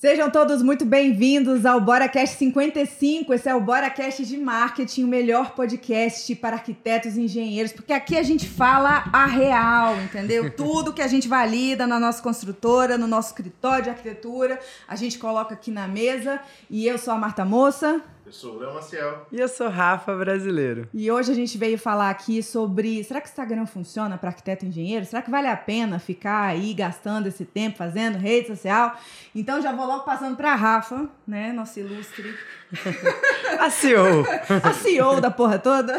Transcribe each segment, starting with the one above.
Sejam todos muito bem-vindos ao BoraCast 55. Esse é o BoraCast de Marketing, o melhor podcast para arquitetos e engenheiros, porque aqui a gente fala a real, entendeu? Tudo que a gente valida na nossa construtora, no nosso escritório de arquitetura, a gente coloca aqui na mesa. E eu sou a Marta Moça. Eu sou o Léo Maciel. E eu sou Rafa Brasileiro. E hoje a gente veio falar aqui sobre será que o Instagram funciona para arquiteto e engenheiro? Será que vale a pena ficar aí gastando esse tempo fazendo rede social? Então já vou logo passando para Rafa, né, nosso ilustre a CEO. A CEO da porra toda.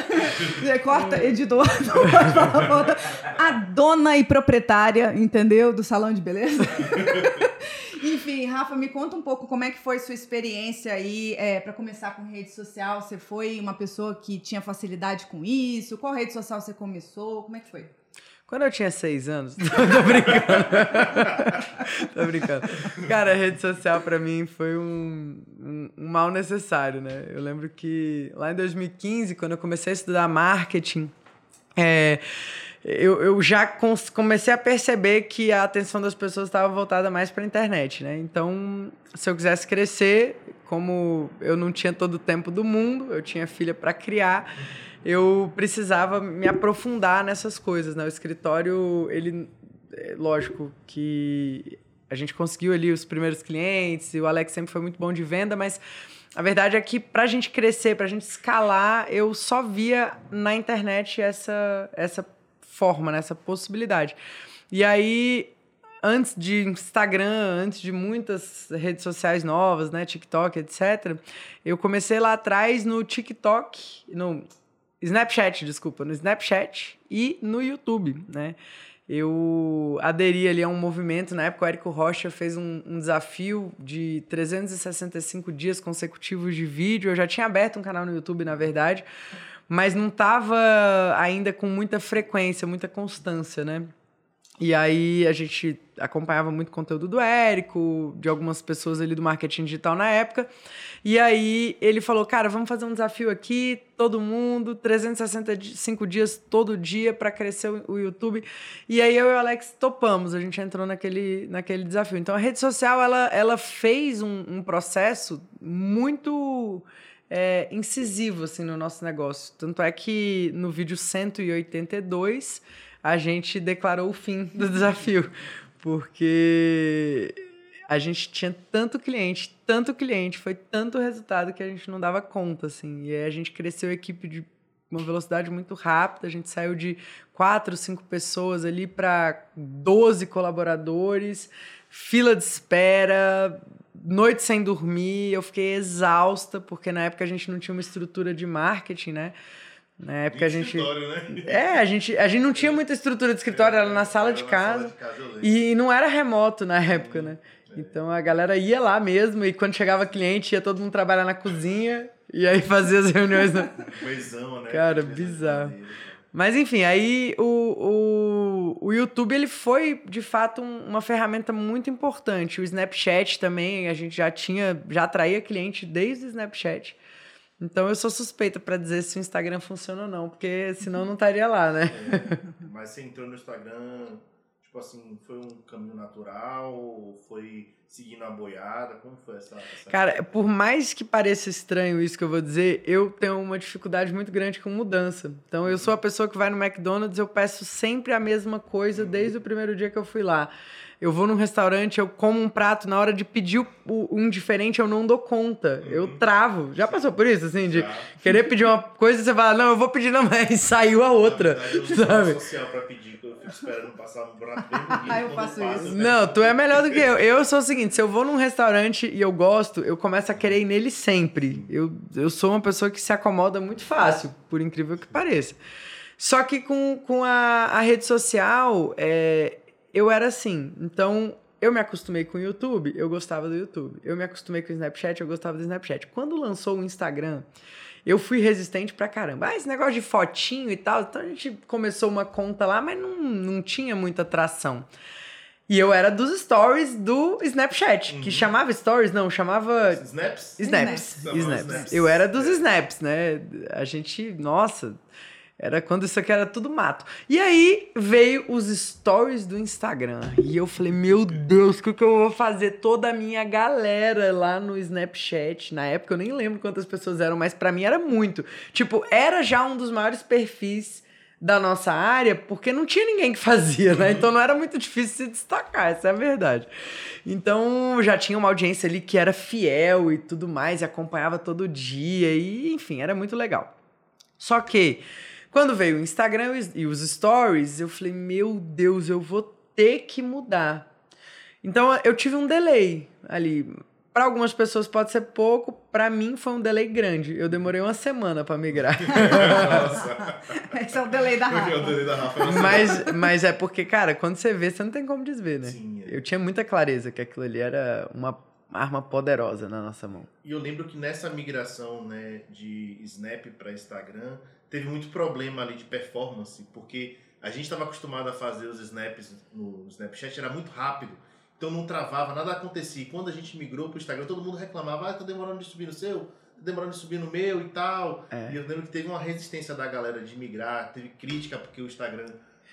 Corta, editor. A dona e proprietária, entendeu? Do salão de beleza. Enfim, Rafa, me conta um pouco como é que foi sua experiência aí é, para começar com rede social. Você foi uma pessoa que tinha facilidade com isso? Qual rede social você começou? Como é que foi? Quando eu tinha seis anos. tô brincando. tô brincando. Cara, a rede social para mim foi um, um, um, mal necessário, né? Eu lembro que lá em 2015, quando eu comecei a estudar marketing, é, eu, eu já comecei a perceber que a atenção das pessoas estava voltada mais para a internet, né? Então, se eu quisesse crescer, como eu não tinha todo o tempo do mundo, eu tinha filha para criar, eu precisava me aprofundar nessas coisas, né? O escritório, ele, é lógico que a gente conseguiu ali os primeiros clientes, e o Alex sempre foi muito bom de venda, mas a verdade é que para a gente crescer, para a gente escalar, eu só via na internet essa, essa forma, nessa possibilidade. E aí, antes de Instagram, antes de muitas redes sociais novas, né, TikTok, etc., eu comecei lá atrás no TikTok, no Snapchat, desculpa, no Snapchat e no YouTube, né? Eu aderi ali a um movimento, na época o Érico Rocha fez um, um, desafio de 365 dias consecutivos de vídeo. Eu já tinha aberto um canal no YouTube, na verdade, mas não estava ainda com muita frequência, muita constância, né? E aí a gente acompanhava muito conteúdo do Érico, de algumas pessoas ali do marketing digital na época. E aí ele falou: "Cara, vamos fazer um desafio aqui, todo mundo, 365 dias todo dia para crescer o YouTube". E aí eu e o Alex topamos, a gente entrou naquele, naquele desafio. Então a rede social ela, ela fez um, um processo muito é, incisivo assim, no nosso negócio. Tanto é que no vídeo 182 a gente declarou o fim do desafio, porque a gente tinha tanto cliente, tanto cliente, foi tanto resultado que a gente não dava conta, assim. E aí a gente cresceu a equipe de uma velocidade muito rápida, a gente saiu de quatro, cinco pessoas ali para 12 colaboradores, fila de espera, noite sem dormir, eu fiquei exausta, porque na época a gente não tinha uma estrutura de marketing, né? Na época a gente. Né? É, a gente, a gente não tinha muita estrutura de escritório, era na sala, de, casa, sala de casa. E não era remoto na época, né? É. Então a galera ia lá mesmo, e quando chegava cliente, ia todo mundo trabalhar na cozinha, e aí fazia as reuniões. Na... Coisão, né? Cara, bizarro. Mas enfim, aí o, o, o YouTube ele foi de fato um, uma ferramenta muito importante. O Snapchat também, a gente já tinha, já atraía cliente desde o Snapchat. Então eu sou suspeita para dizer se o Instagram funciona ou não, porque senão não estaria lá, né? É, mas você entrou no Instagram, tipo assim, foi um caminho natural foi seguindo a boiada? Como foi essa, essa Cara, por mais que pareça estranho isso que eu vou dizer, eu tenho uma dificuldade muito grande com mudança. Então eu sou a pessoa que vai no McDonald's, eu peço sempre a mesma coisa desde o primeiro dia que eu fui lá. Eu vou num restaurante, eu como um prato, na hora de pedir um diferente, eu não dou conta. Uhum. Eu travo. Já passou por isso, assim, de Já. querer pedir uma coisa e você fala, não, eu vou pedir não, mas saiu a outra. Na verdade, eu sabe? social pra pedir, esperando passar um prato bem bonito. Ah, eu faço isso. Não, tu é melhor do que eu. Eu sou o seguinte, se eu vou num restaurante e eu gosto, eu começo a querer ir nele sempre. Eu, eu sou uma pessoa que se acomoda muito fácil, por incrível que pareça. Só que com, com a, a rede social, é, eu era assim. Então, eu me acostumei com o YouTube, eu gostava do YouTube. Eu me acostumei com o Snapchat, eu gostava do Snapchat. Quando lançou o Instagram, eu fui resistente pra caramba. Ah, esse negócio de fotinho e tal. Então a gente começou uma conta lá, mas não, não tinha muita atração. E eu era dos stories do Snapchat, uhum. que chamava stories, não, chamava. Snaps? Snaps. Snaps. snaps. snaps. Eu era dos snaps, né? A gente, nossa Era quando isso aqui era tudo mato. E aí veio os stories do Instagram. E eu falei, meu Deus, o que, que eu vou fazer? Toda a minha galera lá no Snapchat. Na época eu nem lembro quantas pessoas eram, mas para mim era muito. Tipo, era já um dos maiores perfis da nossa área, porque não tinha ninguém que fazia, né? Então não era muito difícil se destacar, essa é a verdade. Então já tinha uma audiência ali que era fiel e tudo mais, e acompanhava todo dia, e enfim, era muito legal. Só que quando veio o Instagram e os stories, eu falei, meu Deus, eu vou ter que mudar. Então eu tive um delay ali. Para algumas pessoas pode ser pouco, para mim foi um delay grande. Eu demorei uma semana para migrar. Nossa. Esse é o delay da Rafa. É o delay da Rafa. mas, mas é porque, cara, quando você vê, você não tem como desver, né? Sim, é. Eu tinha muita clareza que aquilo ali era uma arma poderosa na nossa mão. E eu lembro que nessa migração né, de Snap para Instagram, teve muito problema ali de performance, porque a gente estava acostumado a fazer os snaps no Snapchat, era muito rápido, então não travava, nada acontecia. E quando a gente migrou para o Instagram, todo mundo reclamava, ah, tá demorando de subir no seu, tá demorando de subir no meu e tal. É. E eu lembro que teve uma resistência da galera de migrar, teve crítica porque o Instagram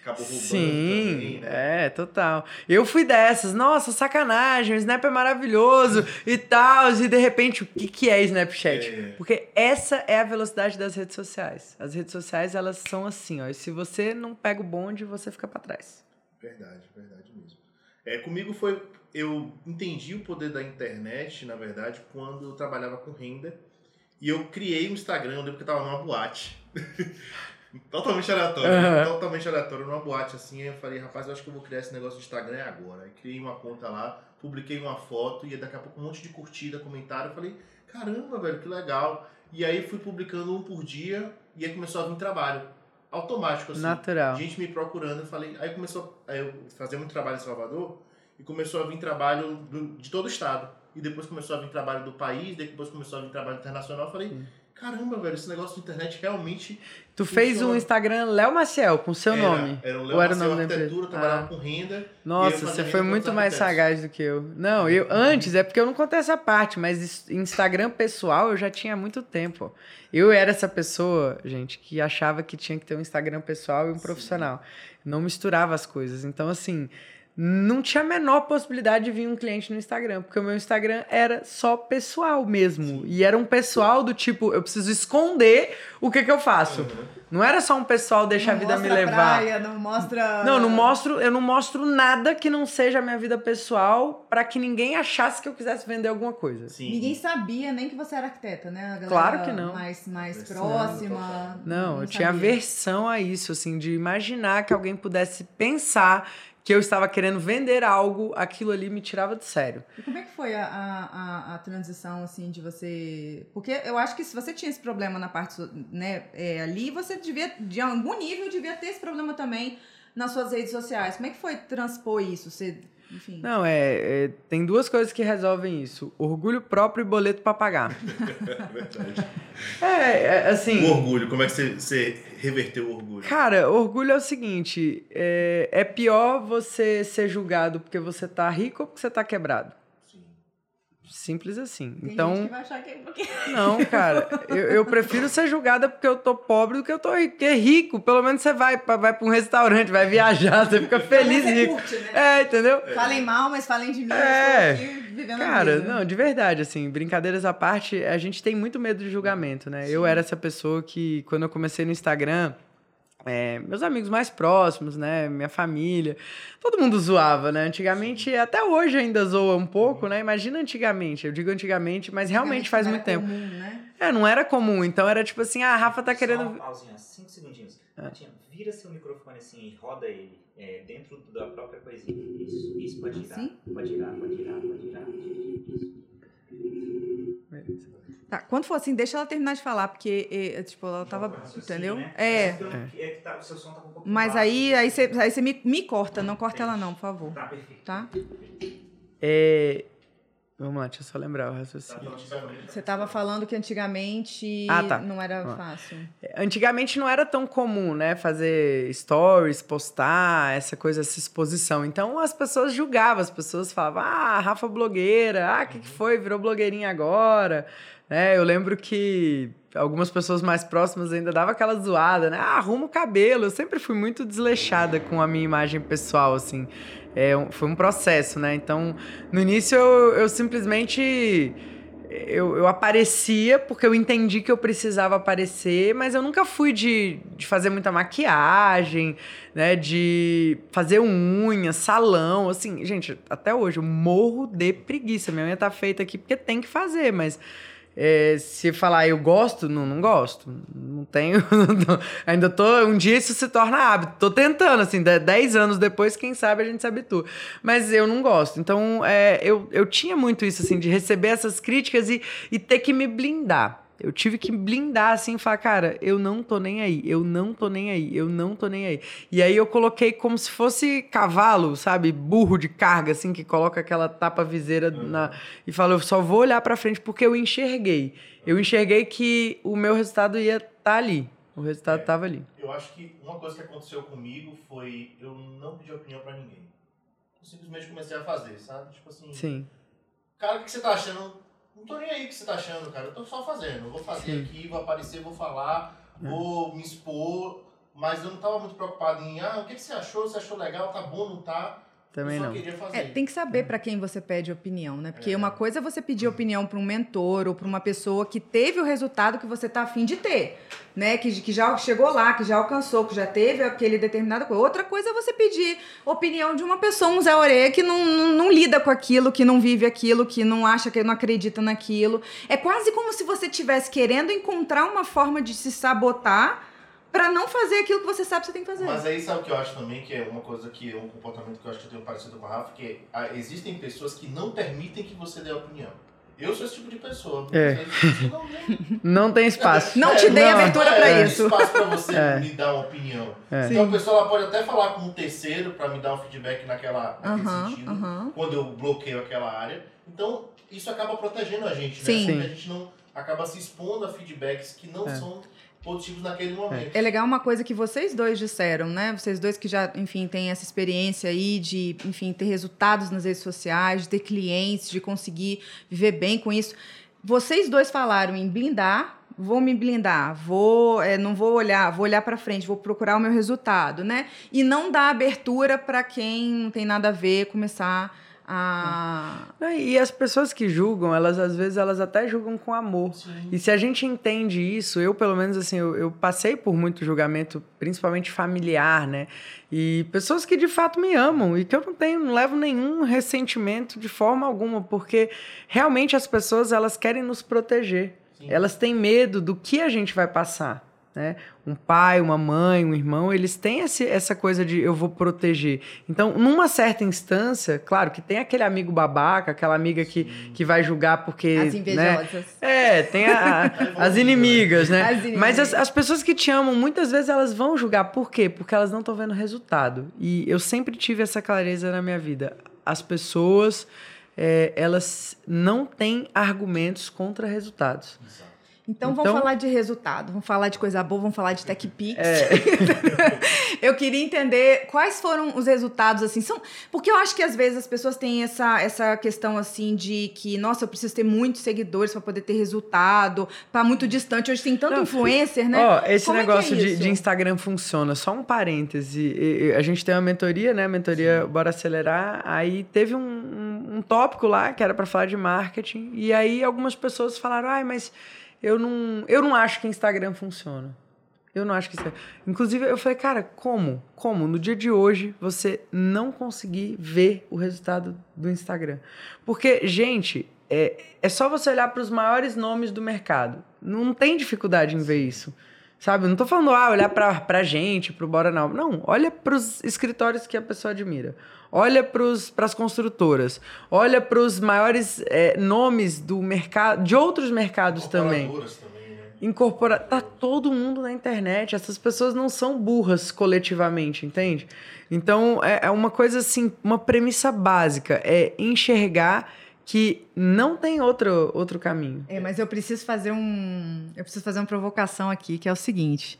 acabou roubando Sim, também, né? é, total. Eu fui dessas, nossa, sacanagem, o Snap é maravilhoso e tal, e de repente, o que, que é Snapchat? É. Porque essa é a velocidade das redes sociais. As redes sociais, elas são assim, ó, e se você não pega o bonde, você fica para trás. Verdade, verdade mesmo. É, comigo foi. Eu entendi o poder da internet, na verdade, quando eu trabalhava com renda. E eu criei um Instagram, eu lembro que eu tava numa boate. totalmente aleatório. Aham. Totalmente aleatório, numa boate assim. Aí eu falei, rapaz, eu acho que eu vou criar esse negócio de Instagram agora. Aí criei uma conta lá, publiquei uma foto e daqui a pouco um monte de curtida, comentário. Eu falei, caramba, velho, que legal. E aí fui publicando um por dia e aí começou a vir trabalho. Automático, assim Natural. gente me procurando, eu falei, aí começou, aí eu fazia muito trabalho em Salvador e começou a vir trabalho do- de todo o estado. E depois começou a vir trabalho do país, depois começou a vir trabalho internacional. Eu falei, caramba, velho, esse negócio de internet realmente Tu fez um. Instagram Léo Maciel, com seu era, nome. Era o Léo era o Marcel nome? Arquitetura, trabalhava Ah. com renda. Nossa, você foi muito mais sagaz do que eu. Não, eu antes, é porque eu não contei essa parte, mas Instagram pessoal eu já tinha há muito tempo. Eu era essa pessoa, gente, que achava que tinha que ter um Instagram pessoal e um profissional. Não misturava as coisas. Então, assim, não tinha a menor possibilidade de vir um cliente no Instagram, porque o meu Instagram era só pessoal mesmo. E era um pessoal do tipo, eu preciso esconder o que que eu faço. Uhum. Não era só um pessoal deixa a Não vida me mostra levar. Praia, não mostra. Não, não mostro, eu não mostro nada que não seja a minha vida pessoal pra que ninguém achasse que eu quisesse vender alguma coisa. Sim. Ninguém sabia nem que você era arquiteta, né? A galera Claro que não. Mais, mais Não, próxima. Não, eu tinha sabia. aversão a isso, assim, de imaginar que alguém pudesse pensar que eu estava querendo vender algo, aquilo ali me tirava de sério. E como é que foi a, a, a, a transição, assim, de você... Porque eu acho que se você tinha esse problema na parte, né, é, ali, você devia, de algum nível, devia ter esse problema também nas suas redes sociais. Como é que foi transpor isso? Você, enfim... Não, é, é, tem duas coisas que resolvem isso: orgulho próprio e boleto pra pagar. Verdade. É, é, assim. O orgulho, como é que você, você reverteu o orgulho? Cara, orgulho é o seguinte: é, é pior você ser julgado porque você tá rico ou porque você tá quebrado. Sim. Simples assim. Tem gente então, que vai achar que é porque... não, cara, eu, eu prefiro ser julgada porque eu tô pobre do que eu tô rico. Porque rico, pelo menos você vai, pra- vai pra um restaurante, vai viajar, você fica feliz Você rico. curte, né? É, entendeu? Falem mal, mas falem de mim. É. Eu aqui vivendo a Cara, vida. não, de verdade, assim, brincadeiras à parte, a gente tem muito medo de julgamento, né? Eu era essa pessoa que, quando eu comecei no Instagram, é, meus amigos mais próximos, né? Minha família, todo mundo zoava, né? Antigamente, até hoje ainda zoa um pouco, né? Imagina antigamente, eu digo antigamente, mas realmente faz não muito tempo. comum, né? É, não era comum, então era tipo assim, ah, a Rafa tá Só querendo. uma pausinha, cinco segundinhos. Ah. Ratinha, vira seu microfone assim e roda ele é, dentro da própria coisinha. Isso, isso, pode girar. Assim? Pode girar, pode girar, pode girar. Isso. Tá, quando for assim, deixa ela terminar de falar, porque, é, tipo, ela tava. Volta ao raciocínio, Entendeu? né? É. Mas eu não- é que tá- tá um Mas baixo. aí, aí você aí você me, me corta, não corta ela não, por favor. Tá, perfeito. Tá? É... Vamos lá, deixa eu só lembrar o Tá raciocínio. falando de- Você tava falando que antigamente Ah, tá. não era fácil. Antigamente não era tão comum, né? Fazer stories, postar, essa coisa, essa exposição. Então as pessoas julgavam, as pessoas falavam, ah, Rafa blogueira, ah, o que, que foi? Virou blogueirinha agora. Né? Eu lembro que algumas pessoas mais próximas ainda dava aquela zoada, né? Ah, arruma o cabelo. Eu sempre fui muito desleixada com a minha imagem pessoal, assim. É, foi um processo, né? Então, no início eu, eu simplesmente eu, eu aparecia porque eu entendi que eu precisava aparecer, mas eu nunca fui de, de fazer muita maquiagem, né? De fazer unha, salão, assim. Gente, até hoje eu morro de preguiça. Minha unha tá feita aqui porque tem que fazer, mas é, se falar eu gosto, não, não gosto. Não tenho. não- ainda tô. Um dia isso se torna hábito. Tô tentando, assim, de- 10 anos depois, quem sabe a gente se habitua. Mas eu não gosto. Então, é, eu, eu tinha muito isso, assim, de receber essas críticas e, e ter que me blindar. Eu tive que blindar, assim, e falar, cara, eu não tô nem aí, eu não tô nem aí, eu não tô nem aí. E aí eu coloquei como se fosse cavalo, sabe? Burro de carga, assim, que coloca aquela tapa-viseira na, e fala, eu só vou olhar pra frente porque eu enxerguei. Eu enxerguei que o meu resultado ia estar ali. O resultado É. tava ali. Eu acho que uma coisa que aconteceu comigo foi eu não pedir opinião pra ninguém. Eu simplesmente comecei a fazer, sabe? Tipo assim, Sim. cara, o que você tá achando? Não tô nem aí o que você tá achando, cara. Eu tô só fazendo. Eu vou fazer Sim. aqui, vou aparecer, vou falar, É. vou me expor. Mas eu não tava muito preocupado em, ah, o que, que você achou? Você achou legal? Tá bom, não tá? Também eu só não. queria fazer. É, tem que saber para quem você pede opinião, né? Porque É. uma coisa é você pedir opinião para um mentor ou para uma pessoa que teve o resultado que você tá afim de ter, né? Que, que já chegou lá, que já alcançou, que já teve aquele determinado coisa. Outra coisa é você pedir opinião de uma pessoa, um Zé Orelha, que não, não, não lida com aquilo, que não vive aquilo, que não acha que não acredita naquilo. É quase como se você estivesse querendo encontrar uma forma de se sabotar para não fazer aquilo que você sabe que você tem que fazer. Mas aí sabe o que eu acho também, que é uma coisa que é um comportamento que eu acho que eu tenho parecido com a Rafa, que é, ah, existem pessoas que não permitem que você dê opinião. Eu sou esse tipo de pessoa. É. Não tem- Não tem espaço. Não te dei não, abertura é, para é isso. espaço pra você É. me dar uma opinião. É. Então a pessoa ela pode até falar com um terceiro pra me dar um feedback naquela, naquele Aham, sentido, aham. quando eu bloqueio aquela área. Então isso acaba protegendo a gente, né? Sim. Porque Sim. a gente não acaba se expondo a feedbacks que não É. são positivos naquele momento. É legal uma coisa que vocês dois disseram, né? Vocês dois que já, enfim, têm essa experiência aí de, enfim, ter resultados nas redes sociais, de ter clientes, de conseguir viver bem com isso. Vocês dois falaram em blindar, vou me blindar, vou, é, não vou olhar, vou olhar para frente, vou procurar o meu resultado, né? E não dar abertura para quem não tem nada a ver começar a Não, E as pessoas que julgam, elas às vezes elas até julgam com amor. Sim. E se a gente entende isso, eu pelo menos assim, eu, eu passei por muito julgamento, principalmente familiar, né? E pessoas que de fato me amam e que eu não tenho, não levo nenhum ressentimento de forma alguma, porque realmente as pessoas elas querem nos proteger. Sim. Elas têm medo do que a gente vai passar. Né? Um pai, uma mãe, um irmão, eles têm esse, essa coisa de eu vou proteger. Então, numa certa instância, claro que tem aquele amigo babaca, aquela amiga que, que vai julgar porque. as né? invejosas. É, tem a- as inimigas, né? As inimigas. Mas as, as pessoas que te amam, muitas vezes elas vão julgar. Por quê? Porque elas não estão vendo resultado. E eu sempre tive essa clareza na minha vida. As pessoas, é, elas não têm argumentos contra resultados. Exato. Então, vamos Então- falar de resultado, vamos falar de coisa boa, vamos falar de Tech Pix. É. eu queria entender quais foram os resultados, assim, são... Porque eu acho que às vezes as pessoas têm essa, essa questão, assim, de que, nossa, eu preciso ter muitos seguidores para poder ter resultado, tá muito distante. Hoje tem tanto Não, influencer, né? Ó, esse Como é é negócio de, isso? de Instagram funciona. Só um parêntese. A gente tem uma mentoria, né? Mentoria Bora Acelerar. Aí teve um, um, um tópico lá que era para falar de marketing. E aí algumas pessoas falaram: ai, mas eu não, eu não acho que Instagram funciona. Eu não acho que isso. Inclusive, eu falei, cara, como? Como? No dia de hoje, você não conseguir ver o resultado do Instagram. Porque, gente, é, é só você olhar para os maiores nomes do mercado. Não tem dificuldade em ver isso. Sabe? Não tô falando, ah, olhar pra, pra gente, pro Bora Não. Não, olha pros escritórios que a pessoa admira. Olha pros, pras construtoras. Olha pros maiores é, nomes do mercado, de outros mercados também também, né? incorporar. Tá todo mundo na internet. Essas pessoas não são burras coletivamente, entende? Então é, é uma coisa assim, uma premissa básica é enxergar que não tem outro, outro caminho. É, mas eu preciso fazer um. Eu preciso fazer uma provocação aqui, que é o seguinte.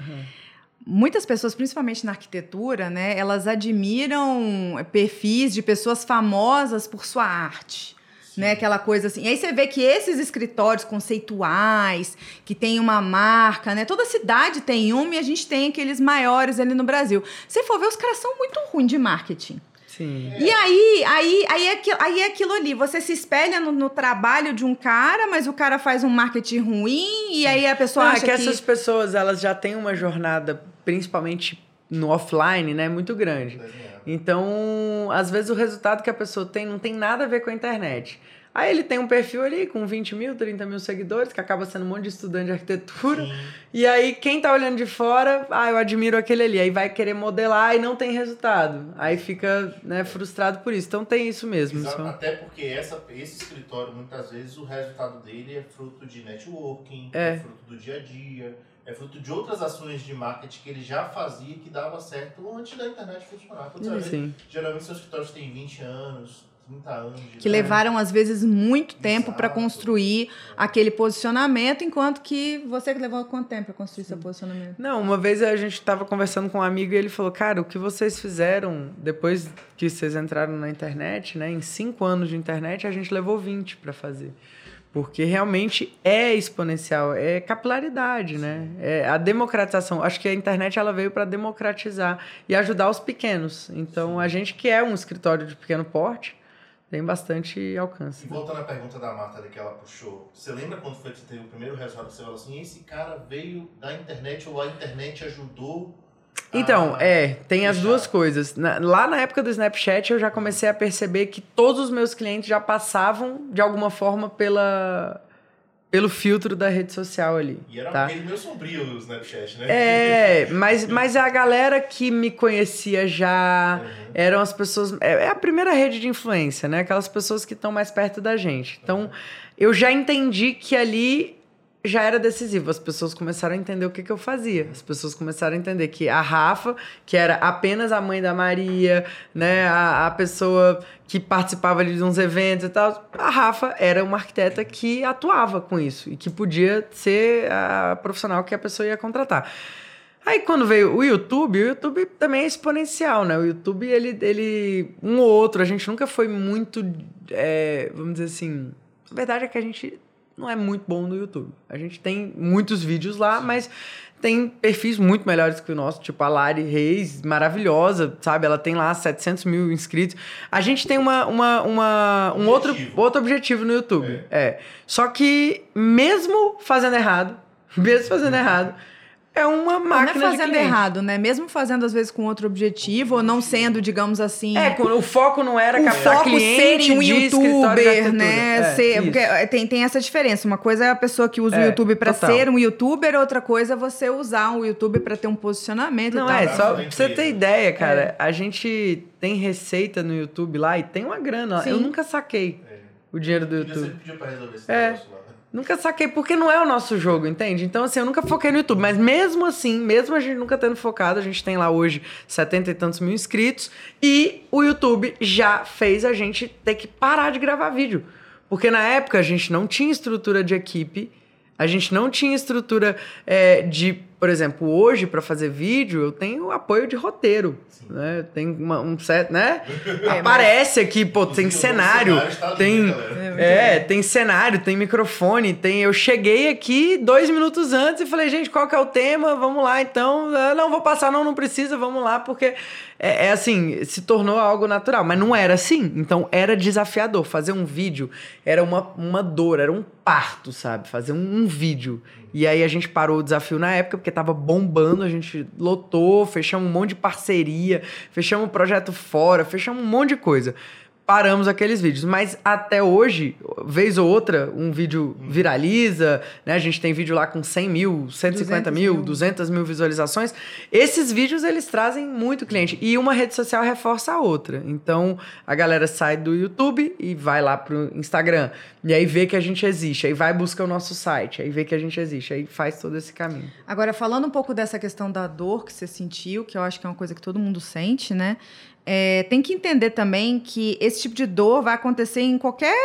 Muitas pessoas, principalmente na arquitetura, né, elas admiram perfis de pessoas famosas por sua arte. né? Aquela coisa assim. E aí você vê que esses escritórios conceituais, que tem uma marca, né? Toda cidade tem uma e a gente tem aqueles maiores ali no Brasil. Se for ver, os caras são muito ruins de marketing. Sim. E aí, aí, aí, é aquilo, aí é aquilo ali. Você se espelha no, no trabalho de um cara, mas o cara faz um marketing ruim, e aí a pessoa Não, é acha que que. essas pessoas, elas já têm uma jornada, principalmente no offline, né, muito grande. Desenhar. Então, às vezes o resultado que a pessoa tem não tem nada a ver com a internet. Aí ele tem um perfil ali com 20 mil, 30 mil seguidores, que acaba sendo um monte de estudante de arquitetura. Sim. E aí, quem tá olhando de fora, ah, eu admiro aquele ali. Aí vai querer modelar e não tem resultado. Aí fica né, frustrado por isso. Então tem isso mesmo. Exato, Isso- Até porque essa, esse escritório, muitas vezes, o resultado dele é fruto de networking, É. é. fruto do dia a dia, é fruto de outras ações de marketing que ele já fazia que dava certo antes da internet funcionar. Geralmente seus escritórios têm 20 anos, 30 anos. Que idade. levaram, às vezes, muito tempo para construir aquele posicionamento, enquanto que você levou quanto tempo para construir seu posicionamento? Não, uma vez a gente tava conversando com um amigo e ele falou, cara, o que vocês fizeram depois que vocês entraram na internet, né? Em cinco anos de internet, a gente levou 20 para fazer. Porque realmente é exponencial, é capilaridade, né? É a democratização. Acho que a internet ela veio para democratizar e ajudar os pequenos. Então, a gente que é um escritório de pequeno porte, tem bastante alcance. E voltando à pergunta da Marta ali que ela puxou, você lembra quando foi que você teve o primeiro resultado que você falou assim, esse cara veio da internet ou a internet ajudou? a- Então, é, tem as fechar?" duas coisas. Na- lá na época do Snapchat, eu já comecei a perceber que todos os meus clientes já passavam, de alguma forma, pela, pelo filtro da rede social ali. E era tá? meio, meio sombrio o Snapchat, né? É, mas, mas a galera que me conhecia já Uhum. eram as pessoas. É, é a primeira rede de influência, né? Aquelas pessoas que estão mais perto da gente. Então, eu já entendi que ali já era decisivo. As pessoas começaram a entender o que, que eu fazia. As pessoas começaram a entender que a Rafa, que era apenas a mãe da Maria, né? A, a pessoa que participava ali de uns eventos e tal. A Rafa era uma arquiteta que atuava com isso e que podia ser a profissional que a pessoa ia contratar. Aí quando veio o YouTube, o YouTube também é exponencial, né? O YouTube, ele, ele um ou outro, a gente nunca foi muito, é, vamos dizer assim, a verdade é que a gente não é muito bom no YouTube. A gente tem muitos vídeos lá, mas tem perfis muito melhores que o nosso, tipo a Lari Reis, maravilhosa, sabe? Ela tem lá 700 mil inscritos. A gente tem uma, uma, uma, um outro, Objetivo. outro objetivo no YouTube. É. Só que mesmo fazendo errado, mesmo fazendo errado, é uma Não, não é máquina de fazendo errado, né? Mesmo fazendo, às vezes, com outro objetivo, ou não sendo, digamos assim. É, quando o foco não era o captar foco cliente ser um youtuber, né? É, ser, porque tem, tem essa diferença. Uma coisa é a pessoa que usa o É, YouTube pra total. ser um youtuber, outra coisa é você usar o YouTube pra ter um posicionamento Não, e tal. é, só pra você ter ideia, cara, a gente tem receita no YouTube lá e tem uma grana. Sim. Eu nunca saquei É. o dinheiro do YouTube. sempre pedir pra resolver esse É. negócio lá. Nunca saquei, porque não é o nosso jogo, entende? Então, assim, eu nunca foquei no YouTube. Mas mesmo assim, mesmo a gente nunca tendo focado, a gente tem lá hoje 70 e tantos mil inscritos. E o YouTube já fez a gente ter que parar de gravar vídeo. Porque na época a gente não tinha estrutura de equipe, a gente não tinha estrutura é, de, por exemplo, hoje para fazer vídeo eu tenho apoio de roteiro, né? Tem uma- um set, né? Aparece aqui, pô, tem cenário, tá tem galera? é, tem cenário, tem microfone, tem. Eu cheguei aqui dois minutos antes e falei, gente, qual que é o tema? Vamos lá, então. Ah, Não, vou passar, não, não precisa, vamos lá, porque é, é assim, se tornou algo natural, mas não era assim. Então era desafiador. Fazer um vídeo era uma, uma dor, era um parto, sabe? Fazer um, um vídeo. E aí a gente parou o desafio na época, porque tava bombando, a gente lotou, fechamos um monte de parceria, fechamos um projeto fora, fechamos um monte de coisa paramos aqueles vídeos. Mas até hoje, vez ou outra, um vídeo viraliza, né? A gente tem vídeo lá com 100 mil, 150 200 mil, mil. 200 mil visualizações. Esses vídeos, eles trazem muito cliente. E uma rede social reforça a outra. Então, a galera sai do YouTube e vai lá pro Instagram. E aí vê que a gente existe. Aí vai buscar o nosso site. Aí vê que a gente existe. Aí faz todo esse caminho. Agora, falando um pouco dessa questão da dor que você sentiu, que eu acho que é uma coisa que todo mundo sente, né? É, tem que entender também que esse tipo de dor vai acontecer em qualquer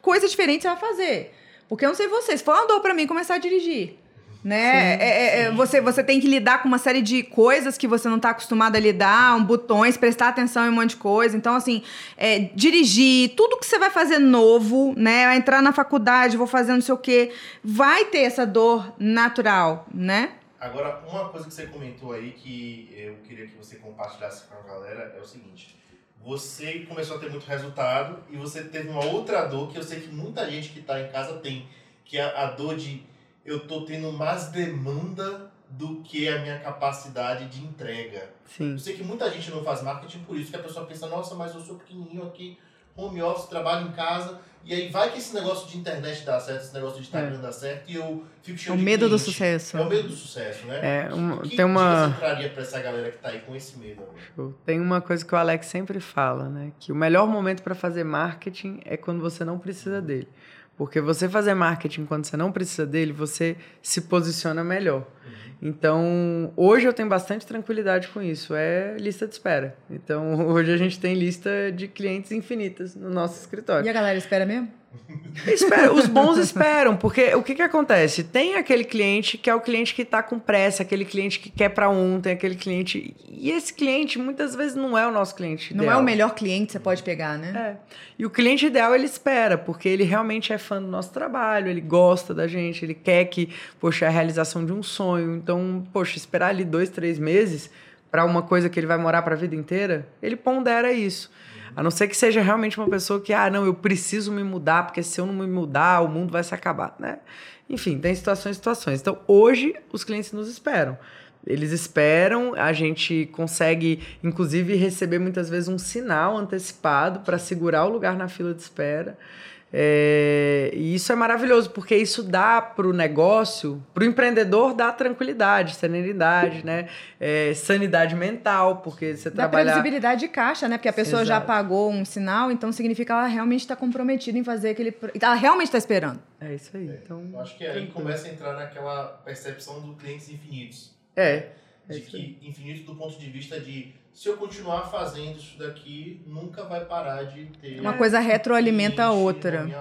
coisa diferente que você vai fazer. Porque eu não sei você, se for uma dor pra mim começar a dirigir. né? É- é- é- você, você tem que lidar com uma série de coisas que você não está acostumado a lidar, um, botões, prestar atenção em um monte de coisa. Então, assim, é, dirigir, tudo que você vai fazer novo, né? Vai entrar na faculdade, vou fazer não sei o quê, vai ter essa dor natural, né? Agora, uma coisa que você comentou aí que eu queria que você compartilhasse com a galera é o seguinte. Você começou a ter muito resultado e você teve uma outra dor que eu sei que muita gente que está em casa tem, que é a dor de eu tô tendo mais demanda do que a minha capacidade de entrega. Sim. Eu sei que muita gente não faz marketing por isso, que a pessoa pensa, nossa, mas eu sou pequenininho aqui, home office, trabalho em casa, e aí vai que esse negócio de internet dá certo, esse negócio de Instagram dá certo, e eu fico cheio O de medo do cliente. sucesso. É o medo do sucesso, né? É, um- que tem uma- você traria pra essa galera que tá aí com esse medo? Tem uma coisa que o Alex sempre fala, né? Que o melhor momento para fazer marketing é quando você não precisa dele. Porque você fazer marketing quando você não precisa dele, você se posiciona melhor. Então, hoje eu tenho bastante tranquilidade com isso. É lista de espera. Então, hoje a gente tem lista de clientes infinitas no nosso escritório. E a galera espera mesmo? Espera, os bons esperam, porque o que, que acontece? Tem aquele cliente que é o cliente que está com pressa, aquele cliente que quer para ontem, aquele cliente. E esse cliente muitas vezes não é o nosso cliente. Não é o melhor cliente que você pode pegar, né? É. E o cliente ideal ele espera, porque ele realmente é fã do nosso trabalho, ele gosta da gente, ele quer que, poxa, é a realização de um sonho. Então, poxa, esperar ali dois, três meses para uma coisa que ele vai morar para a vida inteira, ele pondera isso. A não ser que seja realmente uma pessoa que, ah, não, eu preciso me mudar, porque se eu não me mudar, o mundo vai se acabar, né? Enfim, tem situações e situações. Então, hoje, os clientes nos esperam. Eles esperam, a gente consegue, inclusive, receber muitas vezes um sinal antecipado para segurar o lugar na fila de espera. É, e isso é maravilhoso, porque isso dá para o negócio, para o empreendedor, dá tranquilidade, serenidade, né? É, sanidade mental, porque você Dá trabalha. previsibilidade de caixa, né? Porque a pessoa já Exato. pagou um sinal, então significa que ela realmente está comprometida em fazer aquele. Ela realmente está esperando. É isso aí. Então, Eu acho que aí começa a entrar naquela percepção do clientes infinitos. é. É De isso que infinito do ponto de vista de se eu continuar fazendo isso daqui, nunca vai parar de ter. Uma coisa retroalimenta a outra. né?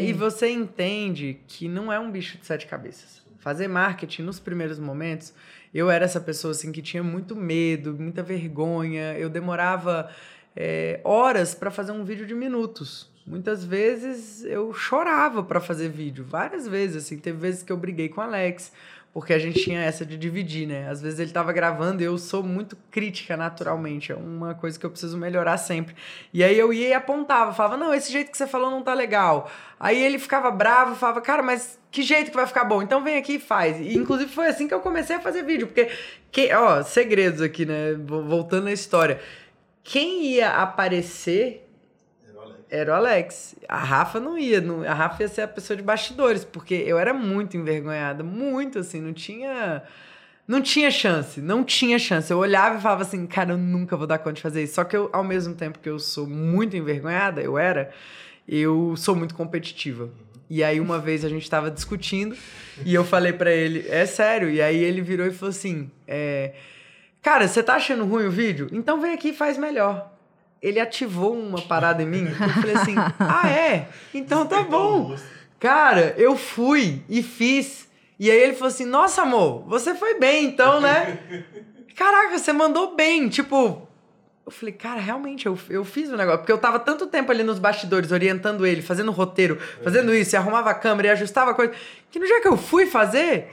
E você entende que não é um bicho de sete cabeças. Fazer marketing nos primeiros momentos, eu era essa pessoa assim que tinha muito medo, muita vergonha. Eu demorava é, horas para fazer um vídeo de minutos. Muitas vezes eu chorava para fazer vídeo, várias vezes assim. Teve vezes que eu briguei com o Alex, porque a gente tinha essa de dividir, né? Às vezes ele tava gravando e eu sou muito crítica naturalmente, é uma coisa que eu preciso melhorar sempre. E aí eu ia e apontava, falava: "Não, esse jeito que você falou não tá legal". Aí ele ficava bravo, falava: "Cara, mas que jeito que vai ficar bom? Então vem aqui e faz". E inclusive foi assim que eu comecei a fazer vídeo, porque que, ó, segredos aqui, né? Vo- Voltando à história. Quem ia aparecer Era o Alex. A Rafa não ia. não- a Rafa ia ser a pessoa de bastidores, porque eu era muito envergonhada. Muito, assim, não tinha. Não tinha chance, não tinha chance. Eu olhava e falava assim, cara, eu nunca vou dar conta de fazer isso. Só que eu, ao mesmo tempo que eu sou muito envergonhada, eu era, eu sou muito competitiva. E aí uma vez a gente tava discutindo e eu falei pra ele, é sério. E aí ele virou e falou assim, é, cara, você tá achando ruim o vídeo? Então vem aqui e faz melhor. Ele ativou uma parada em mim. Eu falei assim, ah é? Então tá bom. Cara, eu fui e fiz. E aí ele falou assim: Nossa, amor, você foi bem, então, né? Caraca, você mandou bem. Tipo, eu falei, cara, realmente, eu, eu fiz o negócio. Porque eu tava tanto tempo ali nos bastidores, orientando ele, fazendo roteiro, fazendo isso, e arrumava a câmera e ajustava a coisa. Que no dia que eu fui fazer,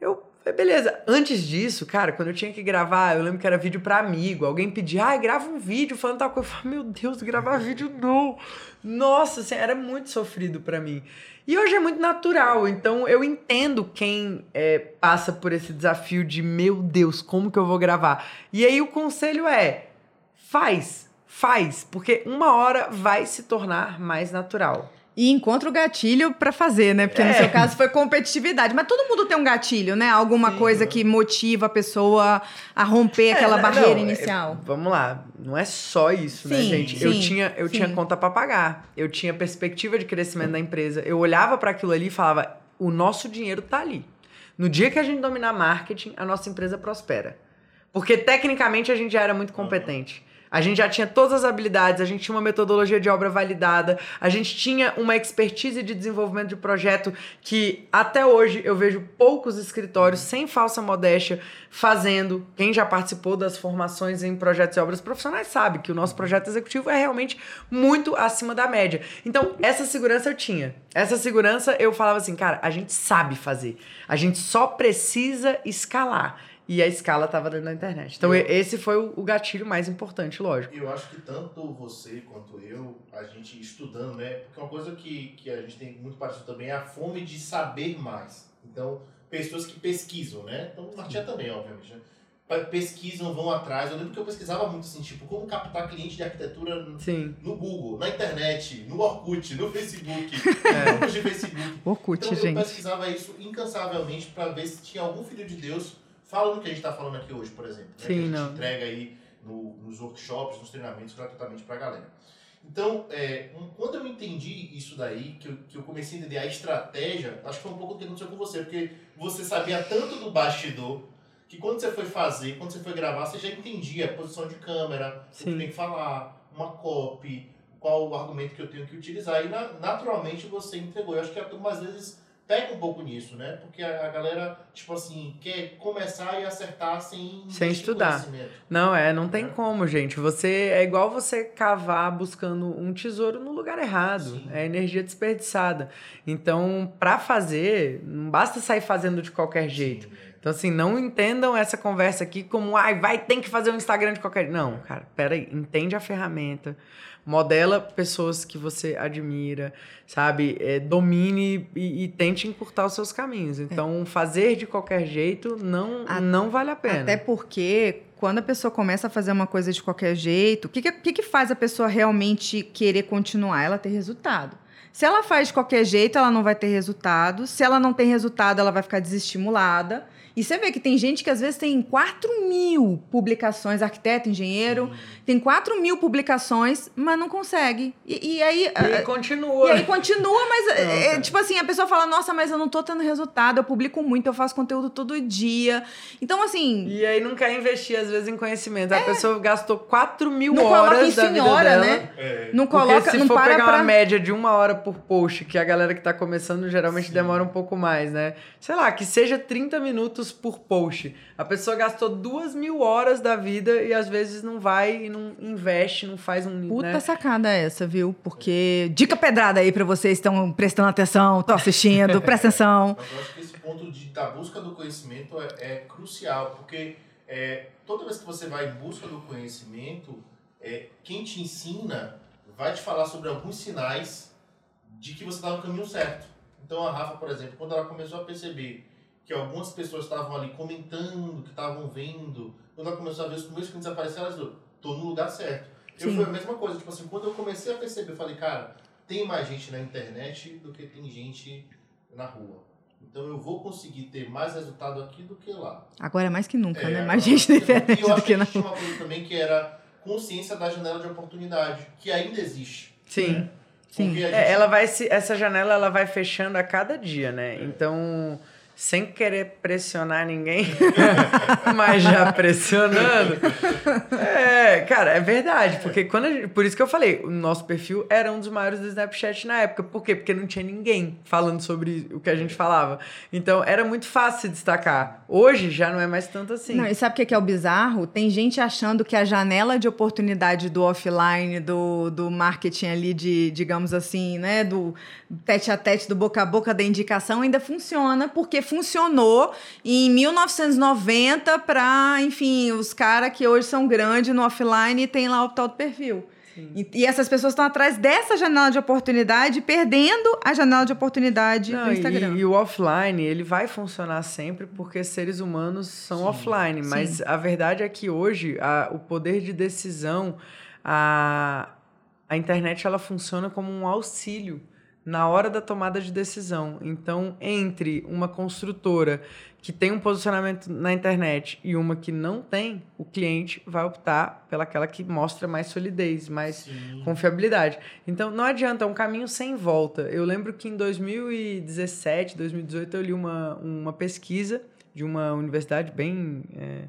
eu falei, beleza. Antes disso, cara, quando eu tinha que gravar, eu lembro que era vídeo pra amigo. Alguém pedia, ai, grava um vídeo falando tal coisa. Eu falei, meu Deus, gravar vídeo não. Nossa, assim, era muito sofrido pra mim. E hoje é muito natural, então eu entendo quem é, passa por esse desafio de, meu Deus, como que eu vou gravar? E aí o conselho é, faz, faz, porque uma hora vai se tornar mais natural. E encontra o gatilho pra fazer, né? Porque no É. seu caso foi competitividade. Mas todo mundo tem um gatilho, né? Alguma Sim, coisa né? que motiva a pessoa a romper aquela É, barreira não, inicial. é, vamos lá, não é só isso, né, Sim, gente? eu sim, tinha, eu tinha conta pra pagar, eu tinha perspectiva de crescimento da empresa. Eu olhava pra aquilo ali e falava: o nosso dinheiro tá ali. No dia que a gente dominar marketing, a nossa empresa prospera. Porque tecnicamente a gente já era muito competente. A gente já tinha todas as habilidades, a gente tinha uma metodologia de obra validada, a gente tinha uma expertise de desenvolvimento de projeto que até hoje eu vejo poucos escritórios, sem falsa modéstia, fazendo. Quem já participou das formações em projetos e obras profissionais sabe que o nosso projeto executivo é realmente muito acima da média. Então, essa segurança eu tinha. Essa segurança eu falava assim, cara, a gente sabe fazer. A gente só precisa escalar. E a escala estava dentro da internet. Então, Eu- esse foi o gatilho mais importante, lógico. Eu acho que tanto você quanto eu, a gente estudando, né? Porque uma coisa que, que a gente tem muito parecido também é a fome de saber mais. Então, pessoas que pesquisam, né? Então, o Martinha também, obviamente, né? Pesquisam, vão atrás. Eu lembro que eu pesquisava muito assim, tipo, como captar cliente de arquitetura no- no Google, na internet, no Orkut, no Facebook, É. no grupos de Facebook. Orkut, Então eu gente. pesquisava isso incansavelmente para ver se tinha algum filho de Deus falando o que a gente está falando aqui hoje, por exemplo. né? Sim, que a gente não. entrega aí no- nos workshops, nos treinamentos gratuitamente para a galera. Então, é, um- quando eu entendi isso daí, que eu, que eu comecei a entender a estratégia, acho que foi um pouco do que aconteceu com você, porque você sabia tanto do bastidor que quando você foi fazer, quando você foi gravar, você já entendia a posição de câmera, o que Sim. tem que falar, uma copy, qual o argumento que eu tenho que utilizar. E na- naturalmente você entregou. Eu acho que a turma às vezes pega um pouco nisso, né? Porque a, a galera, tipo assim, quer começar e acertar sem, Sem estudar. Não, é, não tem É. como, gente. Você é igual você cavar buscando um tesouro no lugar errado. Sim. É energia desperdiçada. Então, pra fazer, não basta sair fazendo de qualquer jeito. Sim, né? Então, assim, não entendam essa conversa aqui como, ai, vai, tem que fazer um Instagram de qualquer. Não, cara, peraí, entende a ferramenta, modela pessoas que você admira, sabe? É, domine e, e tente encurtar os seus caminhos. Então, fazer de qualquer jeito não, A- não vale a pena. Até porque, quando a pessoa começa a fazer uma coisa de qualquer jeito, o que, que que faz a pessoa realmente querer continuar? Ela ter resultado. Se ela faz de qualquer jeito, ela não vai ter resultado. Se ela não tem resultado, ela vai ficar desestimulada. E você vê que tem gente que às vezes tem 4 mil publicações, arquiteto, engenheiro, tem 4 mil publicações, mas não consegue. E, e aí. E continua. E aí continua, mas é, é, cara. tipo assim, a pessoa fala, nossa, mas eu não tô tendo resultado, eu publico muito, eu faço conteúdo todo dia. Então, assim, E aí não quer investir, às vezes, em conhecimento. A pessoa gastou 4 mil É. não coloca horas da em vida hora, dela. né? É. Não Porque coloca, se não for para pegar pra... uma média de uma hora por post, que a galera que tá começando geralmente Sim. demora um pouco mais, né? Sei lá, que seja 30 minutos por post. A pessoa gastou duas mil horas da vida e às vezes não vai e não investe, não faz um. Puta né? sacada essa, viu? Porque... Dica pedrada aí pra vocês que estão prestando atenção, estão assistindo, presta atenção. Eu acho que esse ponto de, da busca do conhecimento é, é crucial, porque é, toda vez que você vai em busca do conhecimento, é, quem te ensina vai te falar sobre alguns sinais de que você está no caminho certo. Então a Rafa, por exemplo, quando ela começou a perceber que algumas pessoas estavam ali comentando, que estavam vendo, quando ela começou a ver os primeiros clientes aparecer, ela falou, tô no lugar certo. Eu Sim. foi a mesma coisa, tipo assim, quando eu comecei a perceber, eu falei, cara, tem mais gente na internet do que tem gente na rua. Então eu vou conseguir ter mais resultado aqui do que lá. Agora é mais que nunca, É, né? agora- Mais gente na internet E eu do que que não. tinha uma coisa também que era consciência da janela de oportunidade, que ainda existe. Sim. Sim. Porque a É, gente- ela vai se, essa janela ela vai fechando a cada dia, né? Então, sem querer pressionar ninguém, mas já pressionando. É, cara, é verdade, porque quando gente- por isso que eu falei, o nosso perfil era um dos maiores do Snapchat na época. Por quê? Porque não tinha ninguém falando sobre o que a gente falava. Então, era muito fácil se destacar. Hoje já não é mais tanto assim. Não, e sabe o que que é o bizarro? Tem gente achando que a janela de oportunidade do offline, do, do marketing ali, de, digamos assim, né? Do tete a tete, do boca a boca da indicação, ainda funciona, porque funcionou em 1990 para, enfim, os caras que hoje são grandes no offline e tem lá o tal do perfil. E, e essas pessoas estão atrás dessa janela de oportunidade, perdendo a janela de oportunidade Não, do e- Instagram. E, o offline, ele vai funcionar sempre porque seres humanos são Sim, offline. Mas a verdade é que hoje a- o poder de decisão, a, a internet ela funciona como um auxílio na hora da tomada de decisão. Então, entre uma construtora que tem um posicionamento na internet e uma que não tem, o cliente vai optar pelaquela que mostra mais solidez, mais Sim. confiabilidade. Então não adianta, é um caminho sem volta. Eu lembro que em 2017, 2018 eu li uma, uma pesquisa de uma universidade bem, é,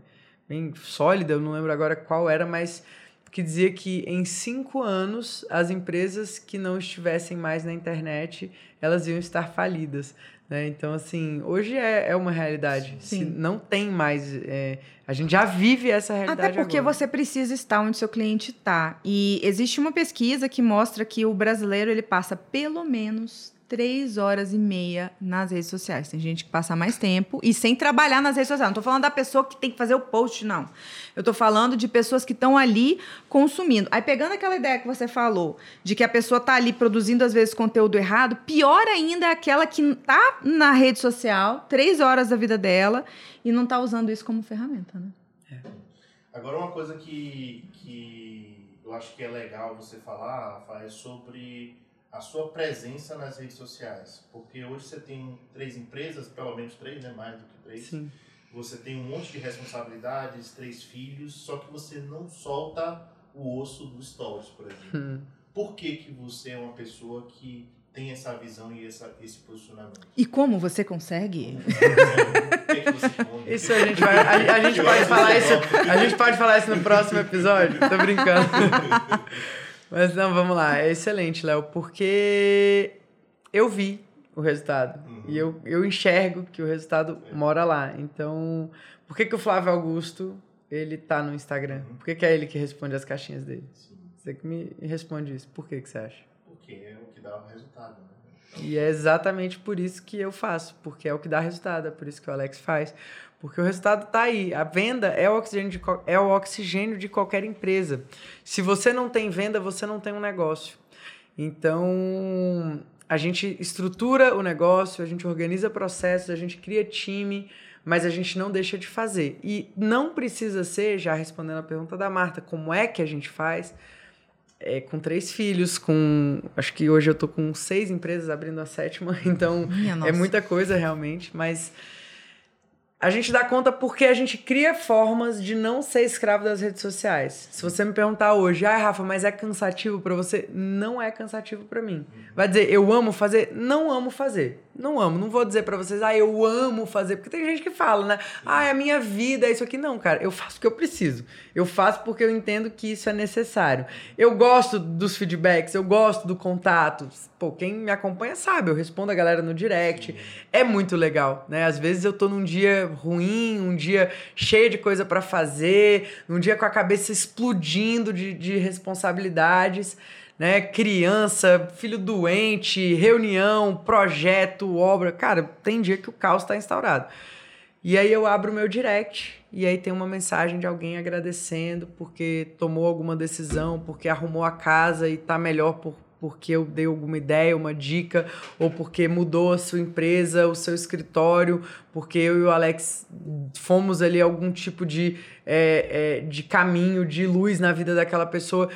bem sólida, eu não lembro agora qual era, mas que dizia que em cinco anos as empresas que não estivessem mais na internet elas iam estar falidas. Né? Então, assim, hoje é, é uma realidade. Sim. Se não tem mais. é, a gente já vive essa realidade. Até porque agora. você precisa estar onde seu cliente está. E existe uma pesquisa que mostra que o brasileiro ele passa pelo menos três horas e meia nas redes sociais. Tem gente que passa mais tempo e sem trabalhar nas redes sociais. Não estou falando da pessoa que tem que fazer o post, não. Eu estou falando de pessoas que estão ali consumindo. Aí pegando aquela ideia que você falou, de que a pessoa está ali produzindo às vezes conteúdo errado, pior ainda é aquela que está na rede social três horas da vida dela e não está usando isso como ferramenta, né? Agora, uma coisa que, que eu acho que é legal você falar, Rafa, é sobre a sua presença nas redes sociais. Porque hoje você tem três empresas, pelo menos três, né? Mais do que três. Sim. Você tem um monte de responsabilidades, três filhos, só que você não solta o osso do stories, por exemplo. Hum. Por que, que você é uma pessoa que tem essa visão e essa, esse posicionamento? E como você consegue? O que, é? Isso a gente vai. A, a gente pode falar isso. A gente pode falar isso no próximo episódio. Tô brincando. Mas não, vamos lá. É excelente, Léo, porque eu vi o resultado. Uhum. E eu, eu enxergo que o resultado mora lá. Então, por que, que o Flávio Augusto ele tá no Instagram? Por que, que é ele que responde as caixinhas dele? Você que me responde isso. Por que, que você acha? Porque é o que dá o resultado. Né? E é exatamente por isso que eu faço, porque é o que dá resultado, é por isso que o Alex faz. Porque o resultado está aí. A venda é o, oxigênio de, é o oxigênio de qualquer empresa. Se você não tem venda, você não tem um negócio. Então, a gente estrutura o negócio, a gente organiza processos, a gente cria time, mas a gente não deixa de fazer. E não precisa ser, já respondendo a pergunta da Marta, como é que a gente faz? É, com três filhos, com. Acho que hoje eu tô com seis empresas abrindo a sétima, então Minha é nossa. muita coisa realmente, mas a gente dá conta porque a gente cria formas de não ser escravo das redes sociais. Se você me perguntar hoje, ai Rafa, mas é cansativo pra você? Não é cansativo pra mim. Vai dizer, eu amo fazer? Não amo fazer. Não amo. Não vou dizer pra vocês, ah, eu amo fazer. Porque tem gente que fala, né? Ah, é a minha vida, é isso aqui. Não, cara, eu faço porque eu preciso. Eu faço porque eu entendo que isso é necessário. Eu gosto dos feedbacks, eu gosto do contato. Pô, quem me acompanha sabe, eu respondo a galera no direct. É muito legal, né? Às vezes eu tô num dia ruim, um dia cheio de coisa pra fazer, num dia com a cabeça explodindo de, de responsabilidades né? Criança, filho doente, reunião, projeto, obra. Cara, tem dia que o caos está instaurado. E aí eu abro o meu direct e aí tem uma mensagem de alguém agradecendo porque tomou alguma decisão, porque arrumou a casa e tá melhor por, porque eu dei alguma ideia, uma dica, ou porque mudou a sua empresa, o seu escritório, porque eu e o Alex fomos ali algum tipo de, é, é, de caminho, de luz na vida daquela pessoa.